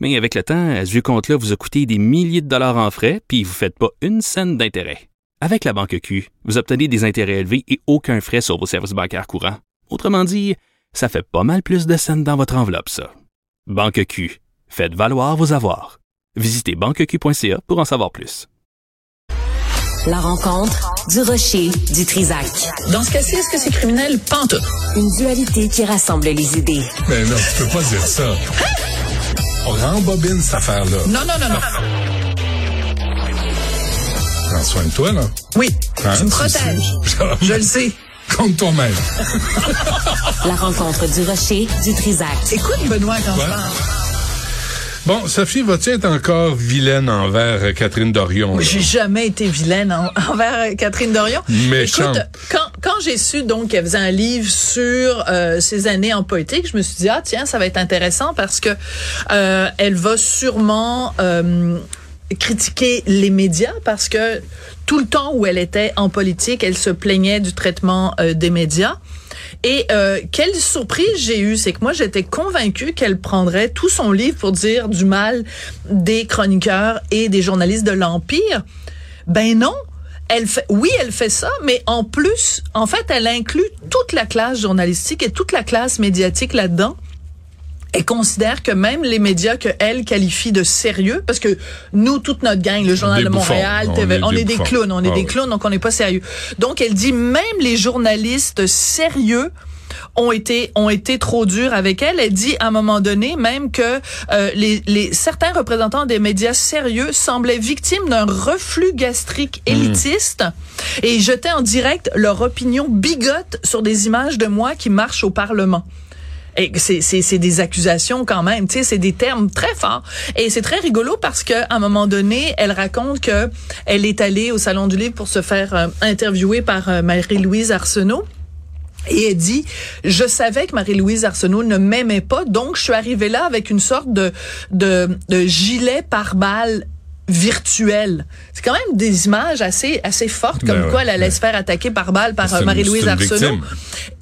Mais avec le temps, ce vieux compte-là vous a coûté des milliers de dollars en frais, puis vous ne faites pas une scène d'intérêt. Avec la Banque Q, vous obtenez des intérêts élevés et aucun frais sur vos services bancaires courants. Autrement dit, ça fait pas mal plus de scènes dans votre enveloppe, ça. Banque Q. Faites valoir vos avoirs. Visitez banqueq.ca pour en savoir plus. La rencontre du rocher du Trisac. Dans ce cas-ci, est-ce que c'est criminel? Pantoute. Une dualité qui rassemble les idées. Mais non, tu peux pas dire ça. On rembobine cette affaire-là. Non, non, non, non. Prends soin de toi, là. Oui, Hein, tu me protèges. Je le sais. Compte toi-même. La rencontre du rocher du Trisac. Écoute, Benoît, quand Ouais. je parle. Bon, Sophie, vas-tu être encore vilaine envers euh, Catherine Dorion? J'ai jamais été vilaine en- envers euh, Catherine Dorion. Méchante. Écoute, quand, quand j'ai su donc qu'elle faisait un livre sur euh, ses années en politique, je me suis dit ah tiens ça va être intéressant parce que euh, elle va sûrement euh, critiquer les médias parce que tout le temps où elle était en politique, elle se plaignait du traitement euh, des médias. Et euh, quelle surprise j'ai eue, c'est que moi j'étais convaincue qu'elle prendrait tout son livre pour dire du mal des chroniqueurs et des journalistes de l'Empire. Ben non. Elle fait, oui, elle fait ça, mais en plus, en fait, elle inclut toute la classe journalistique et toute la classe médiatique là-dedans. Elle considère que même les médias que elle qualifie de sérieux, parce que nous, toute notre gang, le Journal de bouffons. Montréal, On TV, est on des est des clowns, on est Ah des oui. clowns, donc on n'est pas sérieux. Donc elle dit même les journalistes sérieux ont été ont été trop durs avec elle. Elle dit à un moment donné même que euh, les, les certains représentants des médias sérieux semblaient victimes d'un reflux gastrique élitiste et jetaient en direct leur opinion bigote sur des images de moi qui marchent au Parlement. Et c'est, c'est, des accusations quand même, tu sais, c'est des termes très forts. Et c'est très rigolo parce que à un moment donné, elle raconte que elle est allée au Salon du Livre pour se faire euh, interviewer par euh, Marie-Louise Arsenault. Et elle dit, je savais que Marie-Louise Arsenault ne m'aimait pas, donc je suis arrivée là avec une sorte de, de, de gilet pare-balles virtuel. C'est quand même des images assez assez fortes comme Ben ouais, quoi elle allait ouais. se faire attaquer par balle par euh, Marie-Louise Arsenault. victime.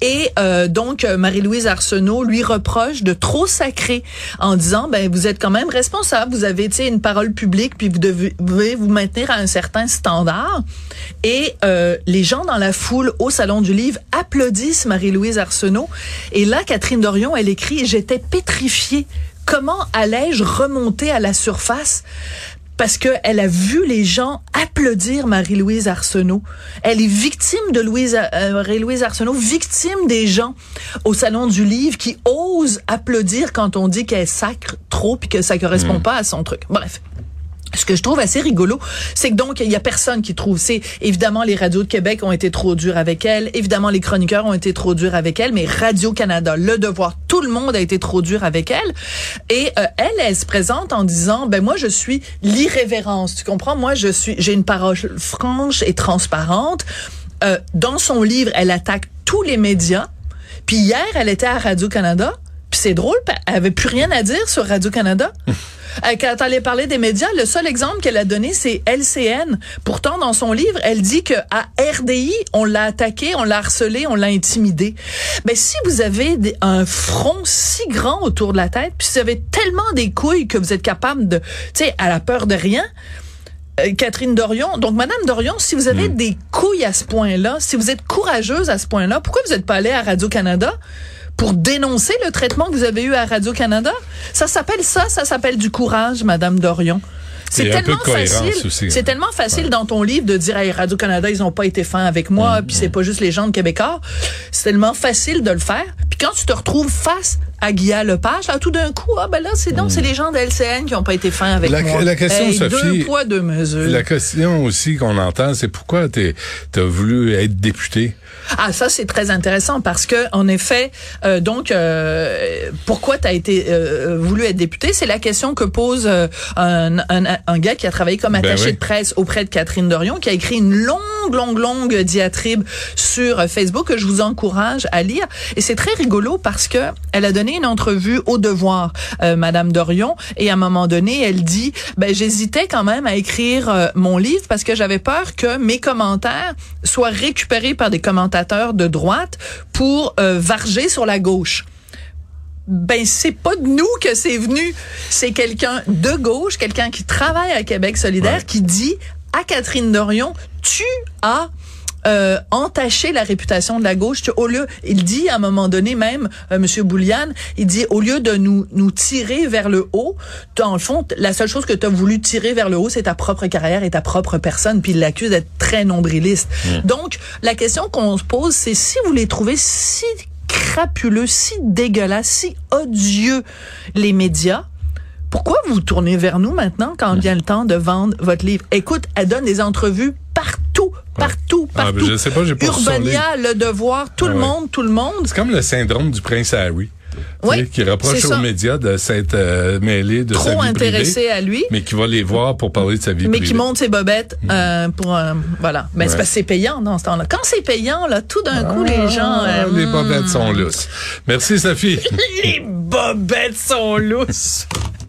Et euh, donc euh, Marie-Louise Arsenault lui reproche de trop sacrer en disant ben vous êtes quand même responsable, vous avez une parole publique puis vous devez, devez vous maintenir à un certain standard. Et euh, les gens dans la foule au salon du livre applaudissent Marie-Louise Arsenault et là Catherine Dorion elle écrit j'étais pétrifiée. Comment allais-je remonter à la surface? Parce que elle a vu les gens applaudir Marie-Louise Arsenault. Elle est victime de Louise, euh, Marie-Louise Arsenault, victime des gens au salon du livre qui osent applaudir quand on dit qu'elle sacre trop puis que ça correspond pas à son truc. Bref. Ce que je trouve assez rigolo, c'est que donc il y a personne qui trouve. C'est évidemment les radios de Québec ont été trop durs avec elle, évidemment les chroniqueurs ont été trop durs avec elle, mais Radio Canada, Le Devoir, tout le monde a été trop dur avec elle. Et euh, elle, elle se présente en disant ben moi je suis l'irrévérence. Tu comprends? Moi je suis j'ai une parole franche et transparente. Euh, dans son livre, elle attaque tous les médias. Puis hier, elle était à Radio Canada. Puis c'est drôle, elle avait plus rien à dire sur Radio Canada. Euh, Quand elle allait parler des médias, le seul exemple qu'elle a donné, c'est LCN. Pourtant, dans son livre, elle dit que à RDI, on l'a attaqué, on l'a harcelé, on l'a intimidé. Mais si vous avez des- un front si grand autour de la tête, puis si vous avez tellement des couilles que vous êtes capable de, tu sais, à la peur de rien, euh, Catherine Dorion. Donc, Madame Dorion, si vous avez des couilles à ce point-là, si vous êtes courageuse à ce point-là, pourquoi vous n'êtes pas allée à Radio-Canada? Pour dénoncer le traitement que vous avez eu à Radio-Canada? Ça s'appelle ça, ça s'appelle du courage, Madame Dorion. C'est tellement facile. aussi, C'est hein. tellement facile dans ton livre de dire hey, Radio Canada ils ont pas été fins avec moi puis c'est pas juste les gens de Québécois. C'est tellement facile de le faire. Puis quand tu te retrouves face Aguilla Lepage, là, tout d'un coup, ah ben là, c'est donc, c'est les gens de LCN qui ont pas été fins avec La- moi. la question, Hey, Sophie, Deux poids, deux mesures. La question aussi qu'on entend, c'est pourquoi tu as voulu être député? Ah, ça c'est très intéressant parce que en effet, euh, donc euh, pourquoi tu as été euh, voulu être député, c'est la question que pose euh, un, un, un gars qui a travaillé comme Ben attaché oui. de presse auprès de Catherine Dorion, qui a écrit une longue, longue, longue diatribe sur euh, Facebook que je vous encourage à lire. Et c'est très rigolo parce que elle a donné une entrevue au Devoir, euh, Madame Dorion, et à un moment donné, elle dit, ben j'hésitais quand même à écrire mon livre parce que j'avais peur que mes commentaires soient récupérés par des commentateurs de droite pour euh, varger sur la gauche. Ben c'est pas de nous que c'est venu, c'est quelqu'un de gauche, quelqu'un qui travaille à Québec solidaire Ouais. qui dit à Catherine Dorion, tu as euh, entaché la réputation de la gauche. Au lieu, il dit à un moment donné même, euh, Monsieur Bouliane, il dit au lieu de nous nous tirer vers le haut, dans le fond, la seule chose que tu as voulu tirer vers le haut, c'est ta propre carrière et ta propre personne. Puis il l'accuse d'être très nombriliste. Donc la question qu'on se pose, c'est si vous les trouvez si crapuleux, si dégueulasse, si odieux les médias. Pourquoi vous vous tournez vers nous maintenant quand vient le temps de vendre votre livre? Écoute, elle donne des entrevues partout, partout, Ah, partout. ben, je sais pas, j'ai pas Urbania, Le Devoir, tout Ah le ouais. monde, tout le monde. C'est comme le syndrome du prince Harry. Oui, qui reproche c'est aux médias de s'être euh, mêlé de sa Trop vie intéressé privée, à lui. mais qui va les voir pour parler de sa vie Mais privée. qui monte ses bobettes euh, pour euh, voilà. Mais c'est Ouais. parce que c'est payant dans ce temps-là. Quand c'est payant là, tout d'un coup les gens Ah, euh, les bobettes sont lousses. Merci, Sophie. les bobettes sont lousses.